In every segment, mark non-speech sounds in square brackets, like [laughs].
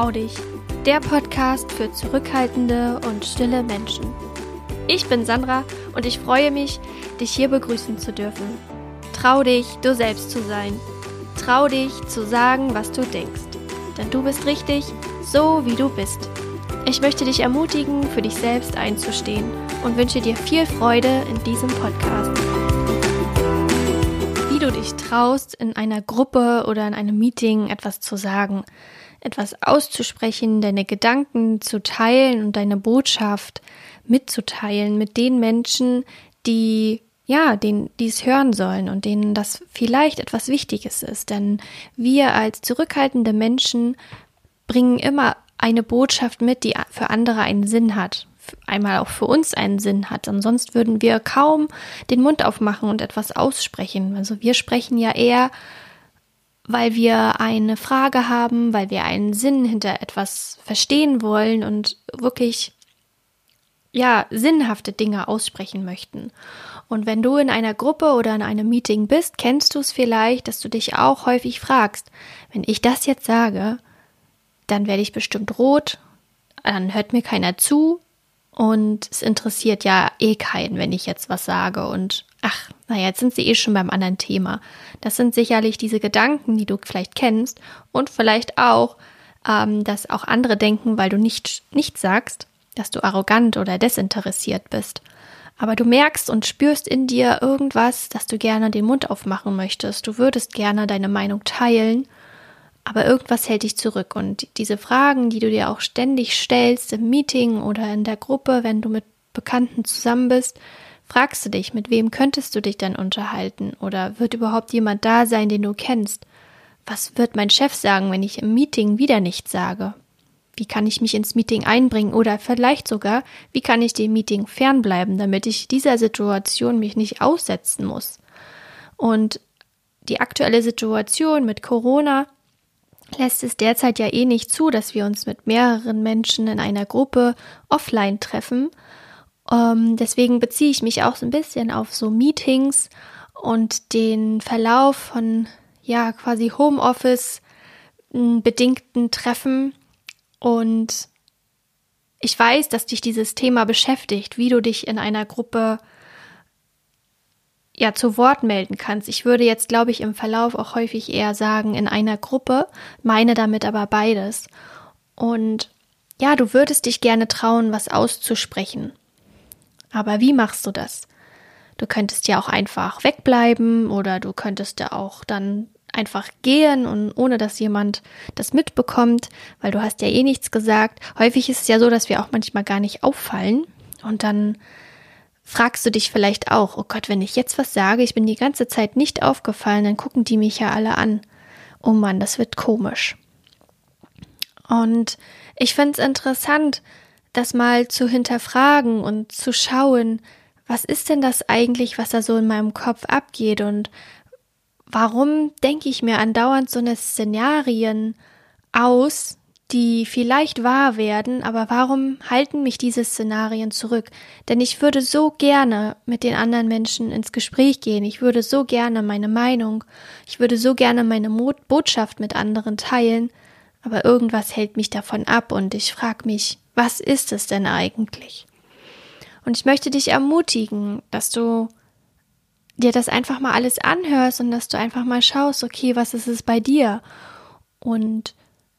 Trau dich, der Podcast für zurückhaltende und stille Menschen. Ich bin Sandra und ich freue mich, dich hier begrüßen zu dürfen. Trau dich, du selbst zu sein. Trau dich zu sagen, was du denkst. Denn du bist richtig, so wie du bist. Ich möchte dich ermutigen, für dich selbst einzustehen und wünsche dir viel Freude in diesem Podcast. Wie du dich traust, in einer Gruppe oder in einem Meeting etwas zu sagen, etwas auszusprechen, deine Gedanken zu teilen und deine Botschaft mitzuteilen mit den Menschen, die ja, den, die es hören sollen und denen das vielleicht etwas Wichtiges ist. Denn wir als zurückhaltende Menschen bringen immer eine Botschaft mit, die für andere einen Sinn hat. Einmal auch für uns einen Sinn hat. Ansonsten würden wir kaum den Mund aufmachen und etwas aussprechen. Also wir sprechen ja eher weil wir eine Frage haben, weil wir einen Sinn hinter etwas verstehen wollen und wirklich ja, sinnhafte Dinge aussprechen möchten. Und wenn du in einer Gruppe oder in einem Meeting bist, kennst du es vielleicht, dass du dich auch häufig fragst, wenn ich das jetzt sage, dann werde ich bestimmt rot, dann hört mir keiner zu und es interessiert ja eh keinen, wenn ich jetzt was sage und ach, naja, jetzt sind sie eh schon beim anderen Thema. Das sind sicherlich diese Gedanken, die du vielleicht kennst und vielleicht auch, ähm, dass auch andere denken, weil du nicht, nicht sagst, dass du arrogant oder desinteressiert bist. Aber du merkst und spürst in dir irgendwas, dass du gerne den Mund aufmachen möchtest. Du würdest gerne deine Meinung teilen, aber irgendwas hält dich zurück. Und diese Fragen, die du dir auch ständig stellst im Meeting oder in der Gruppe, wenn du mit Bekannten zusammen bist, fragst du dich, mit wem könntest du dich denn unterhalten? Oder wird überhaupt jemand da sein, den du kennst? Was wird mein Chef sagen, wenn ich im Meeting wieder nichts sage? Wie kann ich mich ins Meeting einbringen? Oder vielleicht sogar, wie kann ich dem Meeting fernbleiben, damit ich dieser Situation mich nicht aussetzen muss? Und die aktuelle Situation mit Corona lässt es derzeit ja eh nicht zu, dass wir uns mit mehreren Menschen in einer Gruppe offline treffen. Ähm, deswegen beziehe ich mich auch so ein bisschen auf so Meetings und den Verlauf von ja quasi Homeoffice bedingten Treffen und ich weiß, dass dich dieses Thema beschäftigt, wie du dich in einer Gruppe ja zu Wort melden kannst. Ich würde jetzt, glaube ich, im Verlauf auch häufig eher sagen, in einer Gruppe, meine damit aber beides. Und ja, du würdest dich gerne trauen, was auszusprechen. Aber wie machst du das? Du könntest ja auch einfach wegbleiben oder du könntest ja auch dann einfach gehen und ohne dass jemand das mitbekommt, weil du hast ja eh nichts gesagt. Häufig ist es ja so, dass wir auch manchmal gar nicht auffallen und dann fragst du dich vielleicht auch, oh Gott, wenn ich jetzt was sage, ich bin die ganze Zeit nicht aufgefallen, dann gucken die mich ja alle an. Oh Mann, das wird komisch. Und ich finde es interessant, das mal zu hinterfragen und zu schauen, was ist denn das eigentlich, was da so in meinem Kopf abgeht und warum denke ich mir andauernd so eine Szenarien aus, die vielleicht wahr werden, aber warum halten mich diese Szenarien zurück? Denn ich würde so gerne mit den anderen Menschen ins Gespräch gehen, ich würde so gerne meine Meinung, ich würde so gerne meine Botschaft mit anderen teilen, aber irgendwas hält mich davon ab und ich frage mich, was ist es denn eigentlich? Und ich möchte dich ermutigen, dass du dir das einfach mal alles anhörst und dass du einfach mal schaust, okay, was ist es bei dir? Und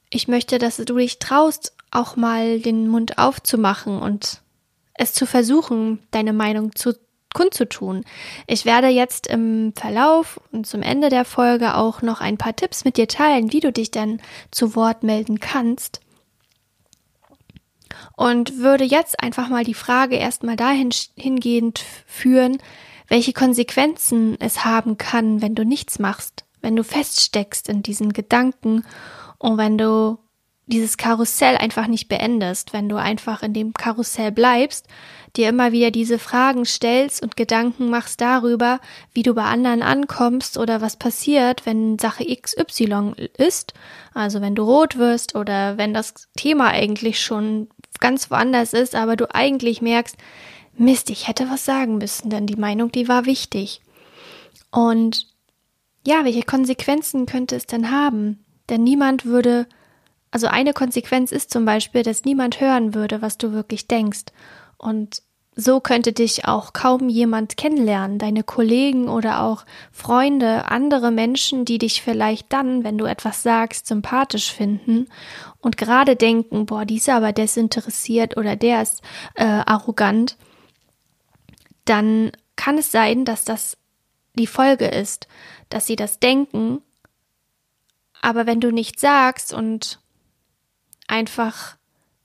ich möchte, dass du dich traust, auch mal den Mund aufzumachen und es zu versuchen, deine Meinung zu kundzutun. Ich werde jetzt im Verlauf und zum Ende der Folge auch noch ein paar Tipps mit dir teilen, wie du dich dann zu Wort melden kannst. Und würde jetzt einfach mal die Frage erstmal dahin hingehend führen, welche Konsequenzen es haben kann, wenn du nichts machst, wenn du feststeckst in diesen Gedanken und wenn du dieses Karussell einfach nicht beendest, wenn du einfach in dem Karussell bleibst, dir immer wieder diese Fragen stellst und Gedanken machst darüber, wie du bei anderen ankommst oder was passiert, wenn Sache XY ist, also wenn du rot wirst oder wenn das Thema eigentlich schon ganz woanders ist, aber du eigentlich merkst, Mist, ich hätte was sagen müssen, denn die Meinung, die war wichtig. Und ja, welche Konsequenzen könnte es denn haben? Denn niemand würde Also eine Konsequenz ist zum Beispiel, dass niemand hören würde, was du wirklich denkst. Und so könnte dich auch kaum jemand kennenlernen, deine Kollegen oder auch Freunde, andere Menschen, die dich vielleicht dann, wenn du etwas sagst, sympathisch finden und gerade denken, boah, dieser aber desinteressiert oder der ist äh, arrogant, dann kann es sein, dass das die Folge ist, dass sie das denken, aber wenn du nichts sagst und einfach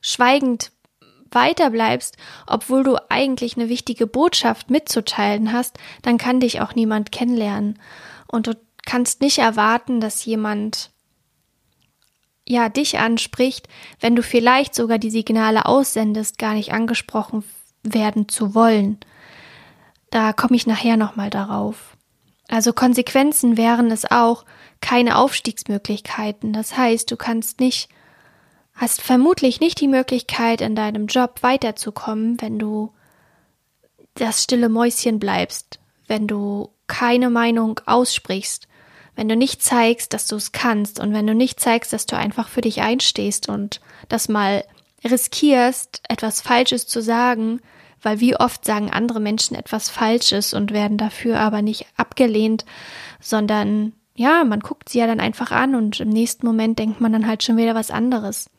schweigend weiterbleibst, obwohl du eigentlich eine wichtige Botschaft mitzuteilen hast, dann kann dich auch niemand kennenlernen. Und du kannst nicht erwarten, dass jemand ja dich anspricht, wenn du vielleicht sogar die Signale aussendest, gar nicht angesprochen werden zu wollen. Da komme ich nachher nochmal darauf. Also Konsequenzen wären es auch keine Aufstiegsmöglichkeiten. Das heißt, du kannst nicht hast vermutlich nicht die Möglichkeit, in deinem Job weiterzukommen, wenn du das stille Mäuschen bleibst, wenn du keine Meinung aussprichst, wenn du nicht zeigst, dass du es kannst und wenn du nicht zeigst, dass du einfach für dich einstehst und das mal riskierst, etwas Falsches zu sagen, weil wie oft sagen andere Menschen etwas Falsches und werden dafür aber nicht abgelehnt, sondern ja, man guckt sie ja dann einfach an und im nächsten Moment denkt man dann halt schon wieder was anderes.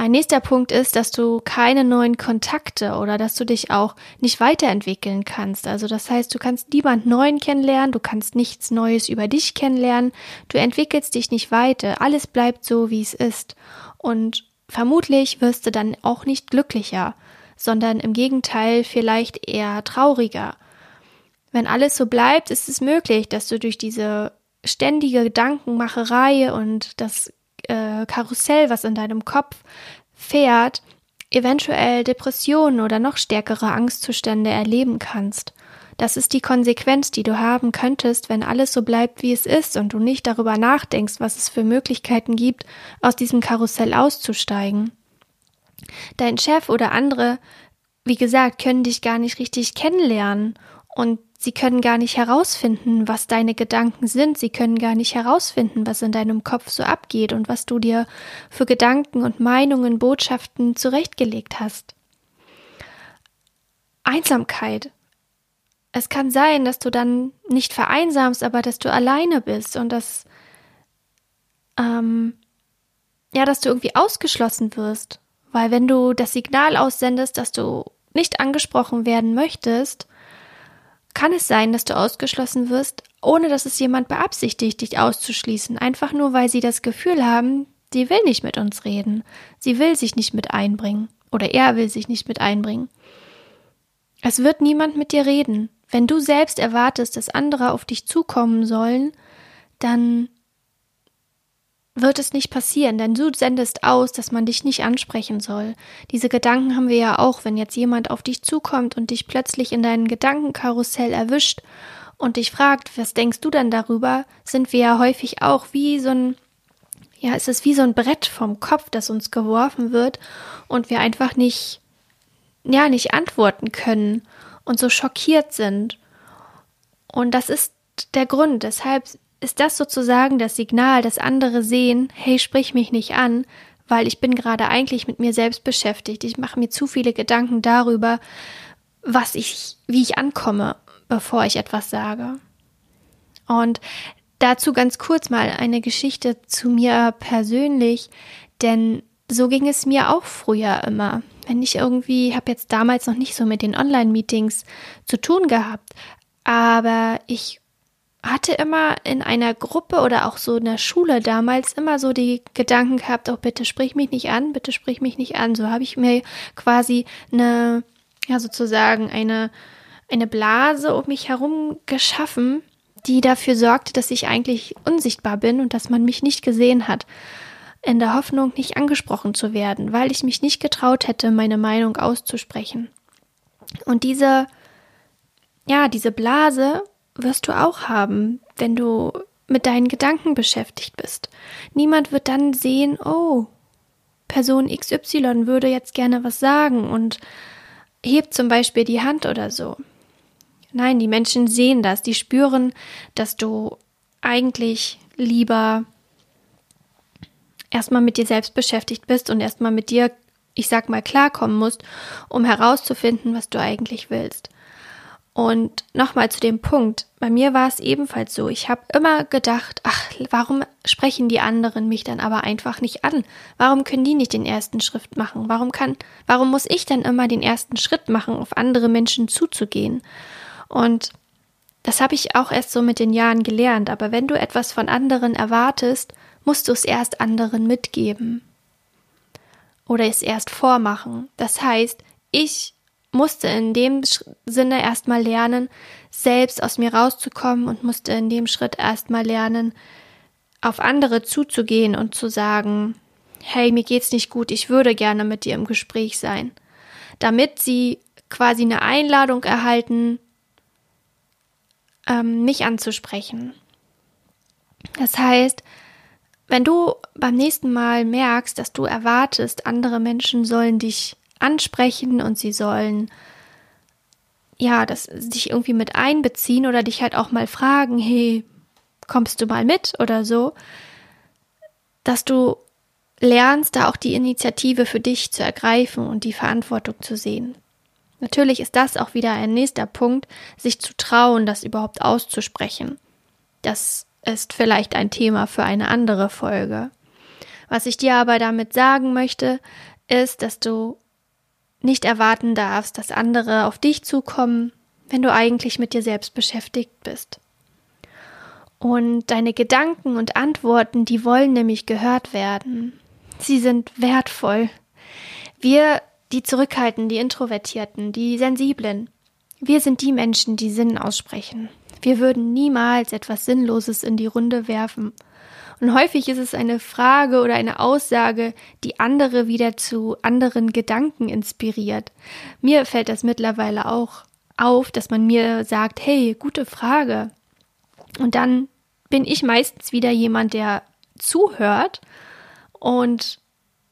Ein nächster Punkt ist, dass du keine neuen Kontakte oder dass du dich auch nicht weiterentwickeln kannst. Also das heißt, du kannst niemand Neuen kennenlernen, du kannst nichts Neues über dich kennenlernen, du entwickelst dich nicht weiter, alles bleibt so, wie es ist. Und vermutlich wirst du dann auch nicht glücklicher, sondern im Gegenteil vielleicht eher trauriger. Wenn alles so bleibt, ist es möglich, dass du durch diese ständige Gedankenmacherei und das äh, Karussell, was in deinem Kopf fährt, eventuell Depressionen oder noch stärkere Angstzustände erleben kannst. Das ist die Konsequenz, die du haben könntest, wenn alles so bleibt, wie es ist und du nicht darüber nachdenkst, was es für Möglichkeiten gibt, aus diesem Karussell auszusteigen. Dein Chef oder andere, wie gesagt, können dich gar nicht richtig kennenlernen und Sie können gar nicht herausfinden, was deine Gedanken sind. Sie können gar nicht herausfinden, was in deinem Kopf so abgeht und was du dir für Gedanken und Meinungen, Botschaften zurechtgelegt hast. Einsamkeit. Es kann sein, dass du dann nicht vereinsamst, aber dass du alleine bist und dass, ähm, ja, dass du irgendwie ausgeschlossen wirst. Weil wenn du das Signal aussendest, dass du nicht angesprochen werden möchtest, kann es sein, dass du ausgeschlossen wirst, ohne dass es jemand beabsichtigt, dich auszuschließen, einfach nur weil sie das Gefühl haben, sie will nicht mit uns reden, sie will sich nicht mit einbringen oder er will sich nicht mit einbringen. Es wird niemand mit dir reden. Wenn du selbst erwartest, dass andere auf dich zukommen sollen, dann wird es nicht passieren, denn du sendest aus, dass man dich nicht ansprechen soll. Diese Gedanken haben wir ja auch, wenn jetzt jemand auf dich zukommt und dich plötzlich in deinem Gedankenkarussell erwischt und dich fragt, was denkst du denn darüber, sind wir ja häufig auch wie so ein, ja, es ist wie so ein Brett vom Kopf, das uns geworfen wird und wir einfach nicht, ja, nicht antworten können und so schockiert sind. Und das ist der Grund, deshalb ist das sozusagen das Signal, dass andere sehen, hey, sprich mich nicht an, weil ich bin gerade eigentlich mit mir selbst beschäftigt. Ich mache mir zu viele Gedanken darüber, was ich, wie ich ankomme, bevor ich etwas sage. Und dazu ganz kurz mal eine Geschichte zu mir persönlich, denn so ging es mir auch früher immer. Wenn ich irgendwie, habe jetzt damals noch nicht so mit den Online-Meetings zu tun gehabt, aber ich hatte immer in einer Gruppe oder auch so in der Schule damals immer so die Gedanken gehabt, oh bitte sprich mich nicht an, bitte sprich mich nicht an. So habe ich mir quasi eine, ja sozusagen eine, eine Blase um mich herum geschaffen, die dafür sorgte, dass ich eigentlich unsichtbar bin und dass man mich nicht gesehen hat. In der Hoffnung, nicht angesprochen zu werden, weil ich mich nicht getraut hätte, meine Meinung auszusprechen. Und diese, ja, diese Blase wirst du auch haben, wenn du mit deinen Gedanken beschäftigt bist. Niemand wird dann sehen, oh, Person XY würde jetzt gerne was sagen und hebt zum Beispiel die Hand oder so. Nein, die Menschen sehen das, die spüren, dass du eigentlich lieber erstmal mit dir selbst beschäftigt bist und erstmal mit dir, ich sag mal, klarkommen musst, um herauszufinden, was du eigentlich willst. Und nochmal zu dem Punkt, bei mir war es ebenfalls so. Ich habe immer gedacht, ach, warum sprechen die anderen mich dann aber einfach nicht an? Warum können die nicht den ersten Schritt machen? Warum kann, warum muss ich dann immer den ersten Schritt machen, auf andere Menschen zuzugehen? Und das habe ich auch erst so mit den Jahren gelernt. Aber wenn du etwas von anderen erwartest, musst du es erst anderen mitgeben. Oder es erst vormachen. Das heißt, ich musste in dem Sinne erstmal lernen, selbst aus mir rauszukommen und musste in dem Schritt erstmal lernen, auf andere zuzugehen und zu sagen, hey, mir geht's nicht gut, ich würde gerne mit dir im Gespräch sein. Damit sie quasi eine Einladung erhalten, ähm, mich anzusprechen. Das heißt, wenn du beim nächsten Mal merkst, dass du erwartest, andere Menschen sollen dich ansprechen und sie sollen ja, das dich irgendwie mit einbeziehen oder dich halt auch mal fragen, hey, kommst du mal mit oder so, dass du lernst, da auch die Initiative für dich zu ergreifen und die Verantwortung zu sehen. Natürlich ist das auch wieder ein nächster Punkt, sich zu trauen, das überhaupt auszusprechen. Das ist vielleicht ein Thema für eine andere Folge. Was ich dir aber damit sagen möchte, ist, dass du nicht erwarten darfst, dass andere auf dich zukommen, wenn du eigentlich mit dir selbst beschäftigt bist. Und deine Gedanken und Antworten, die wollen nämlich gehört werden. Sie sind wertvoll. Wir, die Zurückhaltenden, die Introvertierten, die Sensiblen, wir sind die Menschen, die Sinn aussprechen. Wir würden niemals etwas Sinnloses in die Runde werfen. Und häufig ist es eine Frage oder eine Aussage, die andere wieder zu anderen Gedanken inspiriert. Mir fällt das mittlerweile auch auf, dass man mir sagt, hey, gute Frage. Und dann bin ich meistens wieder jemand, der zuhört und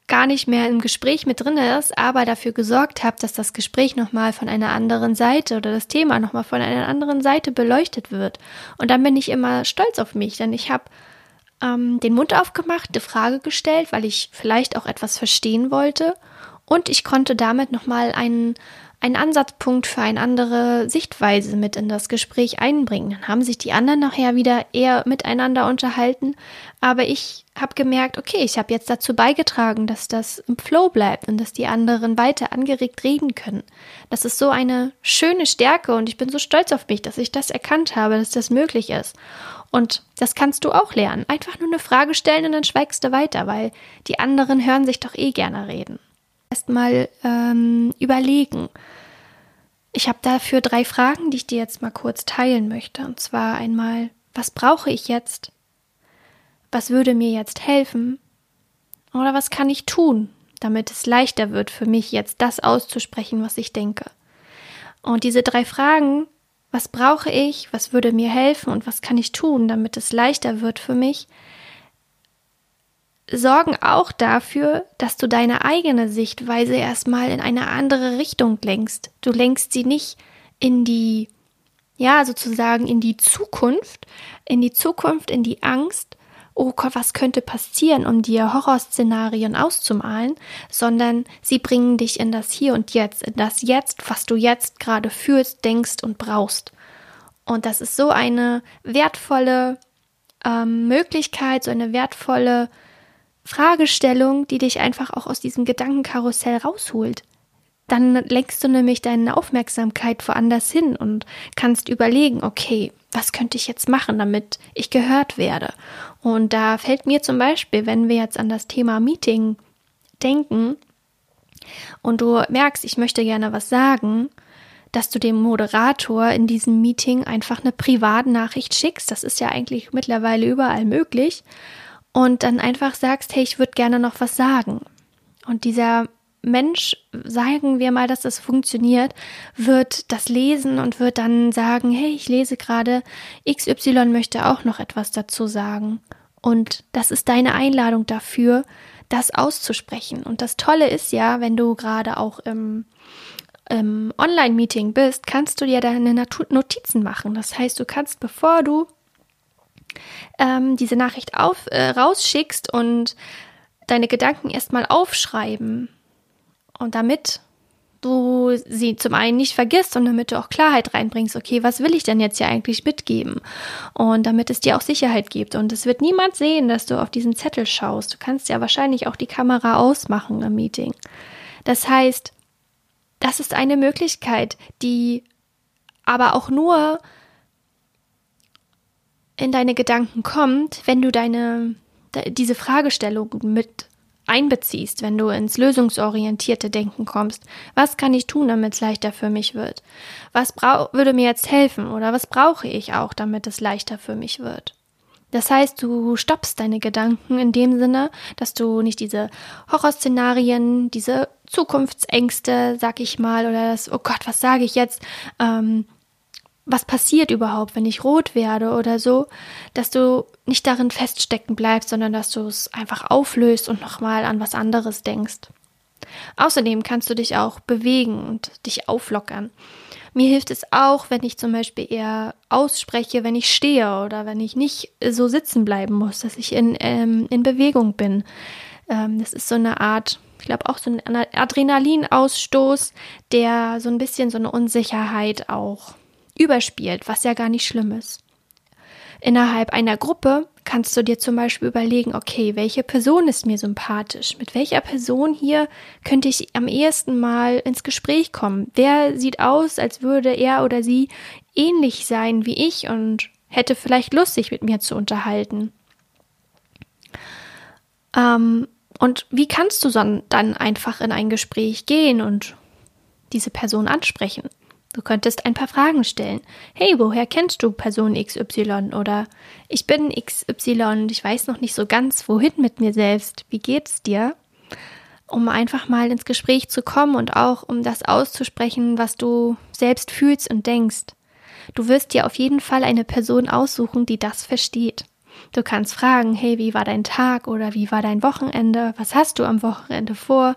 gar nicht mehr im Gespräch mit drin ist, aber dafür gesorgt habe, dass das Gespräch nochmal von einer anderen Seite oder das Thema nochmal von einer anderen Seite beleuchtet wird. Und dann bin ich immer stolz auf mich, denn ich habe ähm, den Mund aufgemacht, eine Frage gestellt, weil ich vielleicht auch etwas verstehen wollte. Und ich konnte damit nochmal einen, einen Ansatzpunkt für eine andere Sichtweise mit in das Gespräch einbringen. Dann haben sich die anderen nachher wieder eher miteinander unterhalten. Aber ich habe gemerkt, okay, ich habe jetzt dazu beigetragen, dass das im Flow bleibt und dass die anderen weiter angeregt reden können. Das ist so eine schöne Stärke und ich bin so stolz auf mich, dass ich das erkannt habe, dass das möglich ist. Und das kannst du auch lernen. Einfach nur eine Frage stellen und dann schweigst du weiter, weil die anderen hören sich doch eh gerne reden. Erstmal ähm, überlegen. Ich habe dafür drei Fragen, die ich dir jetzt mal kurz teilen möchte. Und zwar einmal, was brauche ich jetzt? Was würde mir jetzt helfen? Oder was kann ich tun, damit es leichter wird für mich jetzt das auszusprechen, was ich denke? Und diese drei Fragen was brauche ich, was würde mir helfen und was kann ich tun, damit es leichter wird für mich, sorgen auch dafür, dass du deine eigene Sichtweise erstmal in eine andere Richtung lenkst. Du lenkst sie nicht in die, ja, sozusagen in die Zukunft, in die Zukunft, in die Angst, oh Gott, was könnte passieren, um dir Horrorszenarien auszumalen, sondern sie bringen dich in das Hier und Jetzt, in das Jetzt, was du jetzt gerade fühlst, denkst und brauchst. Und das ist so eine wertvolle ähm, Möglichkeit, so eine wertvolle Fragestellung, die dich einfach auch aus diesem Gedankenkarussell rausholt. Dann lenkst du nämlich deine Aufmerksamkeit woanders hin und kannst überlegen, okay, was könnte ich jetzt machen, damit ich gehört werde? Und da fällt mir zum Beispiel, wenn wir jetzt an das Thema Meeting denken und du merkst, ich möchte gerne was sagen, dass du dem Moderator in diesem Meeting einfach eine Privatnachricht schickst. Das ist ja eigentlich mittlerweile überall möglich. Und dann einfach sagst, hey, ich würde gerne noch was sagen. Und dieser Mensch, sagen wir mal, dass das funktioniert, wird das lesen und wird dann sagen, hey, ich lese gerade, XY möchte auch noch etwas dazu sagen. Und das ist deine Einladung dafür, das auszusprechen. Und das Tolle ist ja, wenn du gerade auch im, im Online-Meeting bist, kannst du dir deine Notizen machen. Das heißt, du kannst, bevor du ähm, diese Nachricht auf, äh, rausschickst und deine Gedanken erstmal aufschreiben. Und damit du sie zum einen nicht vergisst und damit du auch Klarheit reinbringst, okay, was will ich denn jetzt hier eigentlich mitgeben? Und damit es dir auch Sicherheit gibt. Und es wird niemand sehen, dass du auf diesen Zettel schaust. Du kannst ja wahrscheinlich auch die Kamera ausmachen im Meeting. Das heißt, das ist eine Möglichkeit, die aber auch nur in deine Gedanken kommt, wenn du deine diese Fragestellung mit einbeziehst, wenn du ins lösungsorientierte Denken kommst. Was kann ich tun, damit es leichter für mich wird? Was würde mir jetzt helfen oder was brauche ich auch, damit es leichter für mich wird? Das heißt, du stoppst deine Gedanken in dem Sinne, dass du nicht diese Horrorszenarien, diese Zukunftsängste, sag ich mal, oder das, oh Gott, was sage ich jetzt, ähm, was passiert überhaupt, wenn ich rot werde oder so, dass du nicht darin feststecken bleibst, sondern dass du es einfach auflöst und nochmal an was anderes denkst. Außerdem kannst du dich auch bewegen und dich auflockern. Mir hilft es auch, wenn ich zum Beispiel eher ausspreche, wenn ich stehe oder wenn ich nicht so sitzen bleiben muss, dass ich in, ähm, in Bewegung bin. Ähm, das ist so eine Art, ich glaube auch so ein Adrenalinausstoß, der so ein bisschen so eine Unsicherheit auch überspielt, was ja gar nicht schlimm ist. Innerhalb einer Gruppe kannst du dir zum Beispiel überlegen, okay, welche Person ist mir sympathisch? Mit welcher Person hier könnte ich am ehesten mal ins Gespräch kommen? Wer sieht aus, als würde er oder sie ähnlich sein wie ich und hätte vielleicht Lust, sich mit mir zu unterhalten? Ähm, und wie kannst du dann einfach in ein Gespräch gehen und diese Person ansprechen? Du könntest ein paar Fragen stellen. Hey, woher kennst du Person XY? Oder ich bin XY und ich weiß noch nicht so ganz, wohin mit mir selbst. Wie geht's dir? Um einfach mal ins Gespräch zu kommen und auch um das auszusprechen, was du selbst fühlst und denkst. Du wirst dir auf jeden Fall eine Person aussuchen, die das versteht. Du kannst fragen, hey, wie war dein Tag oder wie war dein Wochenende? Was hast du am Wochenende vor?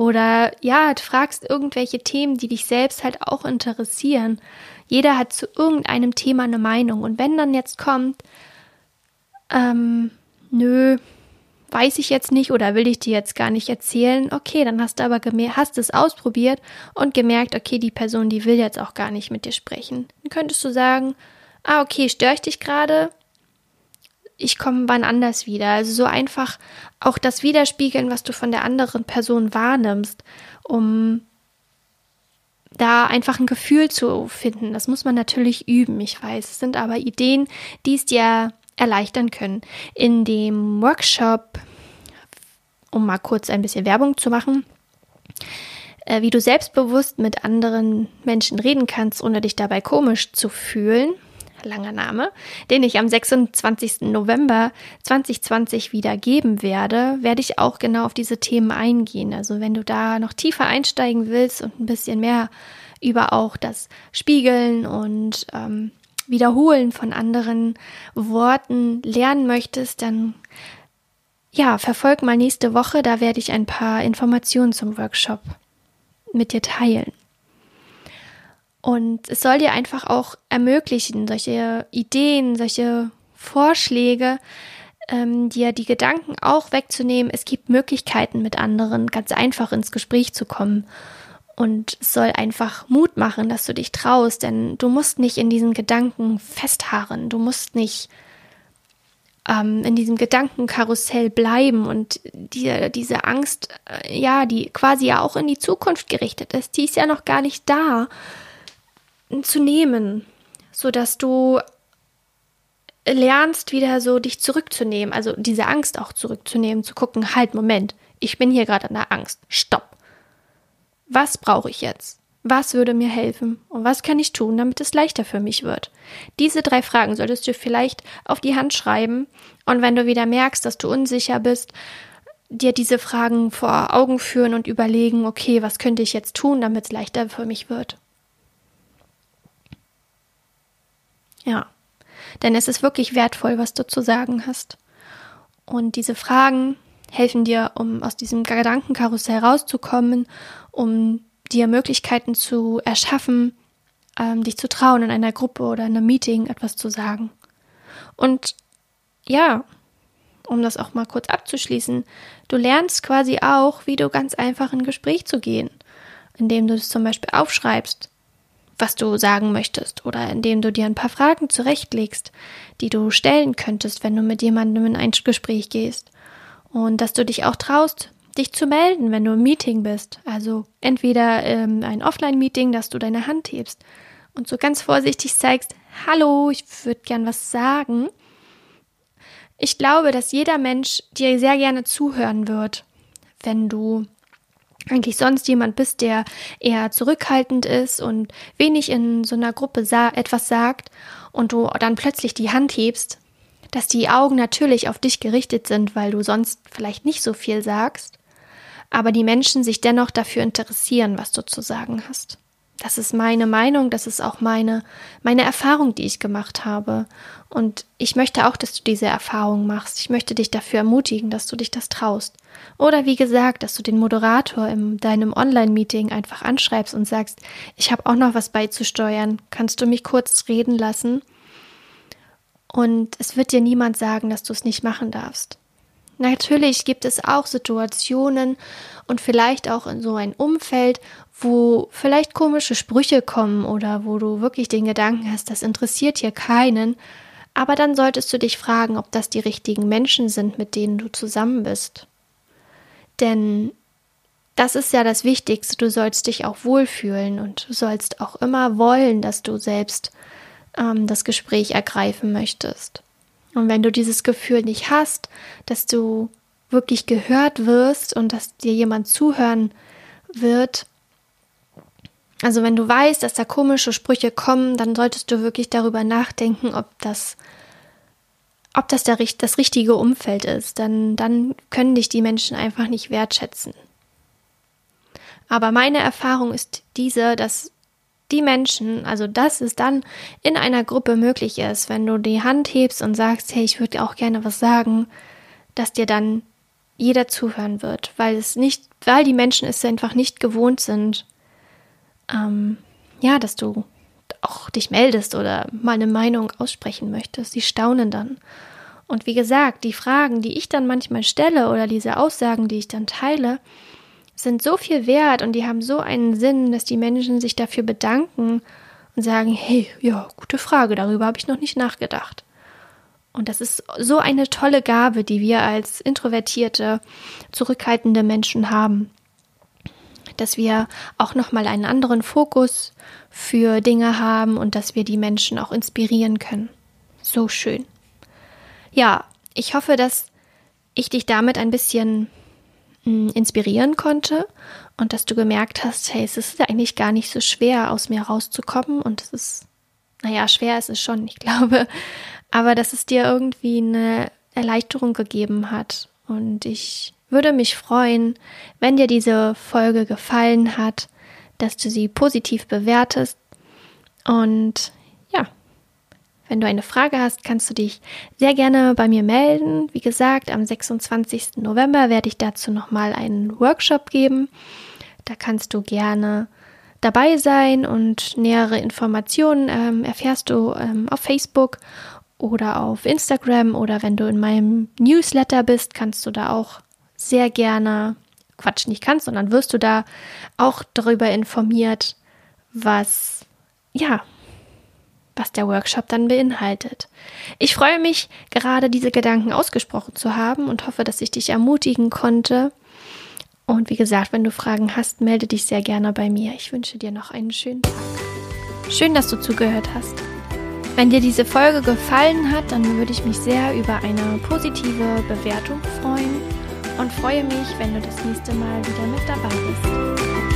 Oder ja, du fragst irgendwelche Themen, die dich selbst halt auch interessieren. Jeder hat zu irgendeinem Thema eine Meinung. Und wenn dann jetzt kommt, ähm, nö, weiß ich jetzt nicht oder will ich dir jetzt gar nicht erzählen, okay, dann hast du aber hast es ausprobiert und gemerkt, okay, die Person, die will jetzt auch gar nicht mit dir sprechen. Dann könntest du sagen, ah, okay, störe ich dich gerade? Ich komme wann anders wieder. Also so einfach auch das Widerspiegeln, was du von der anderen Person wahrnimmst, um da einfach ein Gefühl zu finden. Das muss man natürlich üben, ich weiß. Es sind aber Ideen, die es dir erleichtern können. In dem Workshop, um mal kurz ein bisschen Werbung zu machen, äh, wie du selbstbewusst mit anderen Menschen reden kannst, ohne dich dabei komisch zu fühlen, langer Name, den ich am 26. November 2020 wieder geben werde, werde ich auch genau auf diese Themen eingehen. Also wenn du da noch tiefer einsteigen willst und ein bisschen mehr über auch das Spiegeln und ähm, Wiederholen von anderen Worten lernen möchtest, dann ja, verfolg mal nächste Woche, da werde ich ein paar Informationen zum Workshop mit dir teilen. Und es soll dir einfach auch ermöglichen, solche Ideen, solche Vorschläge, ähm, dir die Gedanken auch wegzunehmen. Es gibt Möglichkeiten, mit anderen ganz einfach ins Gespräch zu kommen. Und es soll einfach Mut machen, dass du dich traust, denn du musst nicht in diesen Gedanken festharren. Du musst nicht ähm, in diesem Gedankenkarussell bleiben und dir diese Angst, äh, ja, die quasi ja auch in die Zukunft gerichtet ist, die ist ja noch gar nicht da zu nehmen, so dass du lernst wieder so dich zurückzunehmen, also diese Angst auch zurückzunehmen, zu gucken, halt, Moment, ich bin hier gerade an der Angst. Stopp. Was brauche ich jetzt? Was würde mir helfen? Und was kann ich tun, damit es leichter für mich wird? Diese drei Fragen solltest du vielleicht auf die Hand schreiben. Und wenn du wieder merkst, dass du unsicher bist, dir diese Fragen vor Augen führen und überlegen, okay, was könnte ich jetzt tun, damit es leichter für mich wird? Ja, denn es ist wirklich wertvoll, was du zu sagen hast. Und diese Fragen helfen dir, um aus diesem Gedankenkarussell rauszukommen, um dir Möglichkeiten zu erschaffen, ähm, dich zu trauen, in einer Gruppe oder in einem Meeting etwas zu sagen. Und ja, um das auch mal kurz abzuschließen, du lernst quasi auch, wie du ganz einfach in Gespräch zu gehen, indem du es zum Beispiel aufschreibst, was du sagen möchtest, oder indem du dir ein paar Fragen zurechtlegst, die du stellen könntest, wenn du mit jemandem in ein Gespräch gehst. Und dass du dich auch traust, dich zu melden, wenn du im Meeting bist. Also entweder ähm, ein Offline-Meeting, dass du deine Hand hebst und so ganz vorsichtig zeigst, hallo, ich würde gern was sagen. Ich glaube, dass jeder Mensch dir sehr gerne zuhören wird, wenn du eigentlich sonst jemand bist, der eher zurückhaltend ist und wenig in so einer Gruppe sa etwas sagt und du dann plötzlich die Hand hebst, dass die Augen natürlich auf dich gerichtet sind, weil du sonst vielleicht nicht so viel sagst, aber die Menschen sich dennoch dafür interessieren, was du zu sagen hast. Das ist meine Meinung, das ist auch meine, meine Erfahrung, die ich gemacht habe. Und ich möchte auch, dass du diese Erfahrung machst. Ich möchte dich dafür ermutigen, dass du dich das traust. Oder wie gesagt, dass du den Moderator in deinem Online-Meeting einfach anschreibst und sagst, ich habe auch noch was beizusteuern. Kannst du mich kurz reden lassen? Und es wird dir niemand sagen, dass du es nicht machen darfst. Natürlich gibt es auch Situationen und vielleicht auch in so ein Umfeld, wo vielleicht komische Sprüche kommen oder wo du wirklich den Gedanken hast, das interessiert hier keinen. Aber dann solltest du dich fragen, ob das die richtigen Menschen sind, mit denen du zusammen bist. Denn das ist ja das Wichtigste. Du sollst dich auch wohlfühlen und du sollst auch immer wollen, dass du selbst ähm, das Gespräch ergreifen möchtest. Und wenn du dieses Gefühl nicht hast, dass du wirklich gehört wirst und dass dir jemand zuhören wird, also wenn du weißt, dass da komische Sprüche kommen, dann solltest du wirklich darüber nachdenken, ob das, ob das der, das richtige Umfeld ist. Dann, dann können dich die Menschen einfach nicht wertschätzen. Aber meine Erfahrung ist diese, dass die Menschen, also dass es dann in einer Gruppe möglich ist, wenn du die Hand hebst und sagst, hey, ich würde auch gerne was sagen, dass dir dann jeder zuhören wird, weil es nicht, weil die Menschen es einfach nicht gewohnt sind, ähm, ja, dass du auch dich meldest oder mal eine Meinung aussprechen möchtest. Sie staunen dann. Und wie gesagt, die Fragen, die ich dann manchmal stelle oder diese Aussagen, die ich dann teile, sind so viel wert und die haben so einen Sinn, dass die Menschen sich dafür bedanken und sagen, hey, ja, gute Frage, darüber habe ich noch nicht nachgedacht. Und das ist so eine tolle Gabe, die wir als introvertierte, zurückhaltende Menschen haben, dass wir auch noch mal einen anderen Fokus für Dinge haben und dass wir die Menschen auch inspirieren können. So schön. Ja, ich hoffe, dass ich dich damit ein bisschen inspirieren konnte und dass du gemerkt hast, hey, es ist eigentlich gar nicht so schwer, aus mir rauszukommen und es ist, naja, schwer ist es schon, ich glaube, [laughs] aber dass es dir irgendwie eine Erleichterung gegeben hat und ich würde mich freuen, wenn dir diese Folge gefallen hat, dass du sie positiv bewertest und wenn du eine Frage hast, kannst du dich sehr gerne bei mir melden. Wie gesagt, am 26. November werde ich dazu nochmal einen Workshop geben. Da kannst du gerne dabei sein und nähere Informationen ähm, erfährst du ähm, auf Facebook oder auf Instagram oder wenn du in meinem Newsletter bist, kannst du da auch sehr gerne, Quatsch, nicht kannst, sondern wirst du da auch darüber informiert, was, ja, was der Workshop dann beinhaltet. Ich freue mich, gerade diese Gedanken ausgesprochen zu haben und hoffe, dass ich dich ermutigen konnte. Und wie gesagt, wenn du Fragen hast, melde dich sehr gerne bei mir. Ich wünsche dir noch einen schönen Tag. Schön, dass du zugehört hast. Wenn dir diese Folge gefallen hat, dann würde ich mich sehr über eine positive Bewertung freuen und freue mich, wenn du das nächste Mal wieder mit dabei bist.